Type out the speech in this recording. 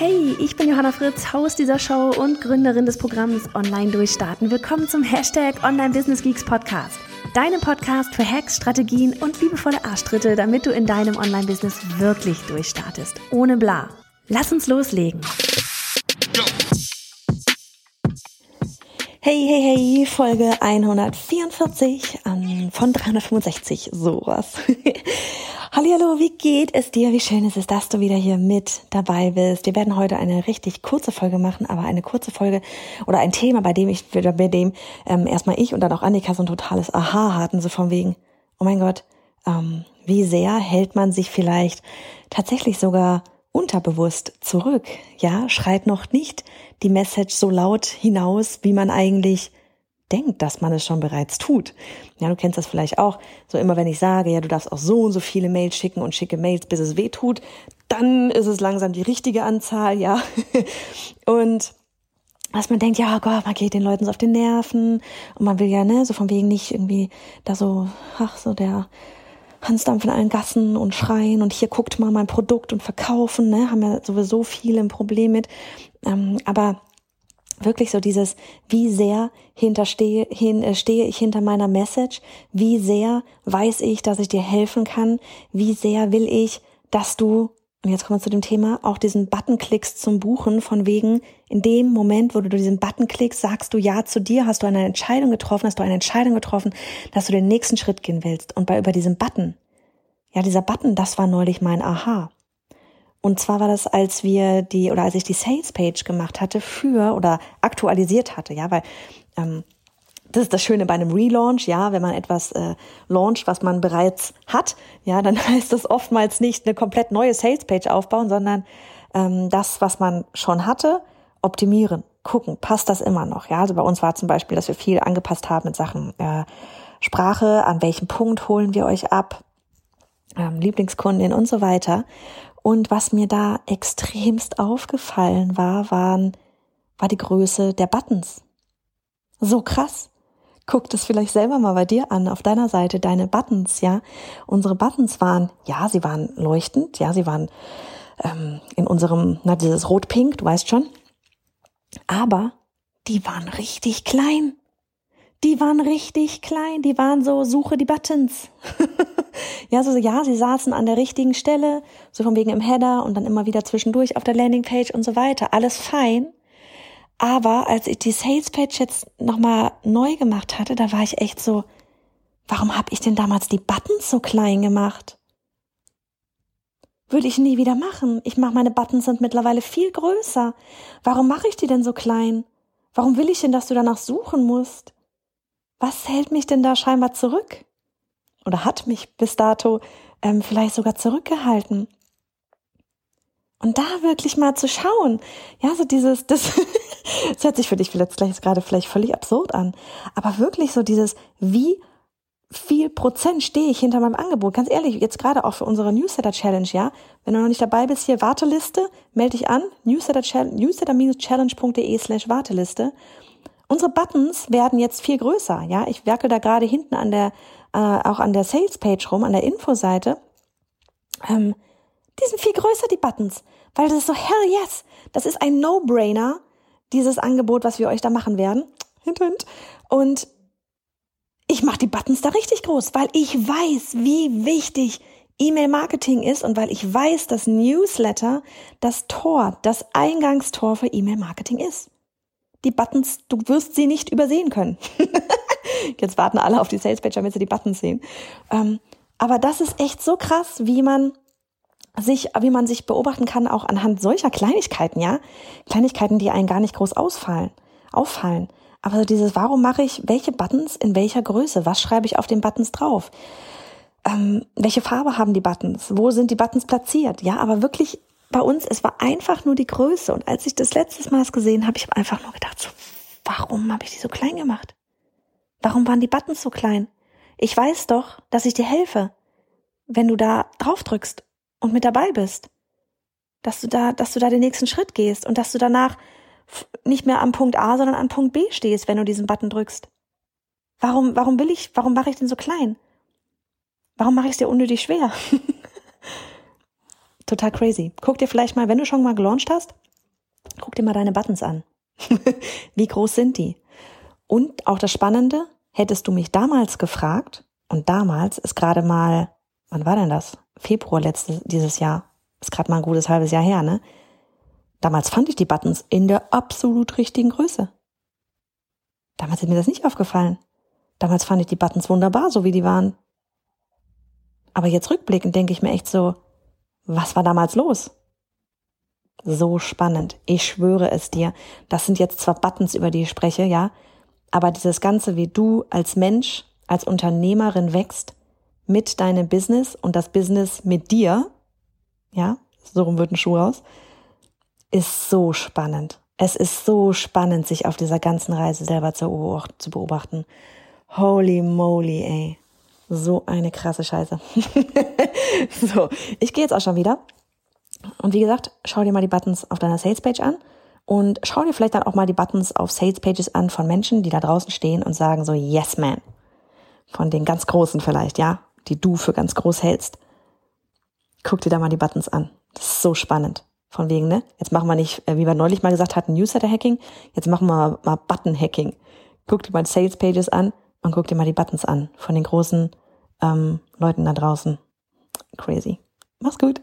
Hey, ich bin Johanna Fritz, Haus dieser Show und Gründerin des Programms Online Durchstarten. Willkommen zum Hashtag Online Business Geeks Podcast. Deinem Podcast für Hacks, Strategien und liebevolle Arschtritte, damit du in deinem Online-Business wirklich durchstartest. Ohne bla. Lass uns loslegen. Hey, hey, hey, Folge 144 von 365, sowas. Hallo, wie geht es dir? Wie schön ist es, dass du wieder hier mit dabei bist. Wir werden heute eine richtig kurze Folge machen, aber eine kurze Folge oder ein Thema, bei dem ich, bei dem ähm, erstmal ich und dann auch Annika so ein totales Aha hatten, so von wegen, oh mein Gott, ähm, wie sehr hält man sich vielleicht tatsächlich sogar unterbewusst zurück? Ja, schreit noch nicht die Message so laut hinaus, wie man eigentlich denkt, dass man es schon bereits tut. Ja, du kennst das vielleicht auch. So immer wenn ich sage, ja, du darfst auch so und so viele Mails schicken und schicke Mails, bis es weh tut, dann ist es langsam die richtige Anzahl, ja. und dass man denkt, ja, oh Gott, man geht den Leuten so auf den Nerven und man will ja, ne, so von wegen nicht irgendwie da so, ach, so der Hansdampf in allen Gassen und schreien und hier guckt mal mein Produkt und verkaufen, ne, haben ja sowieso viele ein Problem mit. Ähm, aber wirklich so dieses, wie sehr hinterstehe, hin, äh, stehe ich hinter meiner Message, wie sehr weiß ich, dass ich dir helfen kann, wie sehr will ich, dass du, und jetzt kommen wir zu dem Thema, auch diesen Button klickst zum Buchen, von wegen, in dem Moment, wo du diesen Button klickst, sagst du Ja zu dir, hast du eine Entscheidung getroffen, hast du eine Entscheidung getroffen, dass du den nächsten Schritt gehen willst. Und bei über diesem Button, ja, dieser Button, das war neulich mein Aha. Und zwar war das, als wir die oder als ich die Sales Page gemacht hatte für oder aktualisiert hatte, ja, weil ähm, das ist das Schöne bei einem Relaunch, ja, wenn man etwas äh, launcht, was man bereits hat, ja, dann heißt das oftmals nicht eine komplett neue Sales Page aufbauen, sondern ähm, das, was man schon hatte, optimieren, gucken, passt das immer noch, ja. Also bei uns war zum Beispiel, dass wir viel angepasst haben mit Sachen äh, Sprache, an welchem Punkt holen wir euch ab, ähm, Lieblingskundin und so weiter. Und was mir da extremst aufgefallen war, waren, war die Größe der Buttons. So krass. Guck das vielleicht selber mal bei dir an, auf deiner Seite, deine Buttons, ja. Unsere Buttons waren, ja, sie waren leuchtend, ja, sie waren ähm, in unserem, na, dieses Rot-Pink, du weißt schon. Aber die waren richtig klein. Die waren richtig klein, die waren so, suche die Buttons. Ja, so, ja, sie saßen an der richtigen Stelle, so von wegen im Header und dann immer wieder zwischendurch auf der Landingpage und so weiter. Alles fein. Aber als ich die Salespage jetzt nochmal neu gemacht hatte, da war ich echt so, warum habe ich denn damals die Buttons so klein gemacht? Würde ich nie wieder machen. Ich mache meine Buttons sind mittlerweile viel größer. Warum mache ich die denn so klein? Warum will ich denn, dass du danach suchen musst? Was hält mich denn da scheinbar zurück? Oder hat mich bis dato ähm, vielleicht sogar zurückgehalten. Und da wirklich mal zu schauen, ja, so dieses, das, das hört sich für dich vielleicht gleich gerade vielleicht völlig absurd an, aber wirklich so dieses, wie viel Prozent stehe ich hinter meinem Angebot? Ganz ehrlich, jetzt gerade auch für unsere Newsletter Challenge, ja. Wenn du noch nicht dabei bist, hier Warteliste, melde dich an, newsletter-challenge.de slash Warteliste. Unsere Buttons werden jetzt viel größer, ja. Ich werke da gerade hinten an der, äh, auch an der Sales-Page rum, an der Infoseite. Ähm, die sind viel größer, die Buttons, weil das ist so, hell yes, das ist ein No-Brainer, dieses Angebot, was wir euch da machen werden. Hint, hint. Und ich mache die Buttons da richtig groß, weil ich weiß, wie wichtig E-Mail-Marketing ist und weil ich weiß, dass Newsletter das Tor, das Eingangstor für E-Mail-Marketing ist. Die Buttons, du wirst sie nicht übersehen können. Jetzt warten alle auf die Salespage, damit sie die Buttons sehen. Ähm, aber das ist echt so krass, wie man sich, wie man sich beobachten kann, auch anhand solcher Kleinigkeiten, ja. Kleinigkeiten, die einen gar nicht groß ausfallen, auffallen. Aber so dieses, warum mache ich welche Buttons in welcher Größe? Was schreibe ich auf den Buttons drauf? Ähm, welche Farbe haben die Buttons? Wo sind die Buttons platziert? Ja, aber wirklich bei uns, es war einfach nur die Größe. Und als ich das letztes Mal gesehen habe, ich habe einfach nur gedacht, so, warum habe ich die so klein gemacht? Warum waren die Buttons so klein? Ich weiß doch, dass ich dir helfe, wenn du da drauf drückst und mit dabei bist. Dass du da, dass du da den nächsten Schritt gehst und dass du danach nicht mehr am Punkt A, sondern an Punkt B stehst, wenn du diesen Button drückst. Warum, warum will ich, warum mache ich den so klein? Warum mache ich es dir unnötig schwer? Total crazy. Guck dir vielleicht mal, wenn du schon mal gelauncht hast, guck dir mal deine Buttons an. Wie groß sind die? Und auch das Spannende, hättest du mich damals gefragt, und damals ist gerade mal, wann war denn das? Februar letztes, dieses Jahr. Ist gerade mal ein gutes halbes Jahr her, ne? Damals fand ich die Buttons in der absolut richtigen Größe. Damals ist mir das nicht aufgefallen. Damals fand ich die Buttons wunderbar, so wie die waren. Aber jetzt rückblickend denke ich mir echt so, was war damals los? So spannend. Ich schwöre es dir. Das sind jetzt zwar Buttons, über die ich spreche, ja, aber dieses Ganze, wie du als Mensch, als Unternehmerin wächst, mit deinem Business und das Business mit dir, ja, so rum wird ein Schuh raus, ist so spannend. Es ist so spannend, sich auf dieser ganzen Reise selber zu beobachten. Holy moly, ey. So eine krasse Scheiße. so, ich gehe jetzt auch schon wieder. Und wie gesagt, schau dir mal die Buttons auf deiner Salespage an und schau dir vielleicht dann auch mal die Buttons auf Salespages an von Menschen, die da draußen stehen und sagen so, yes man. Von den ganz Großen vielleicht, ja, die du für ganz groß hältst. Guck dir da mal die Buttons an. Das ist so spannend. Von wegen, ne? Jetzt machen wir nicht, äh, wie wir neulich mal gesagt hatten, Newsletter-Hacking. Jetzt machen wir mal Button-Hacking. Guck dir mal Sales-Pages an und guck dir mal die Buttons an von den großen ähm, Leuten da draußen. Crazy. Mach's gut.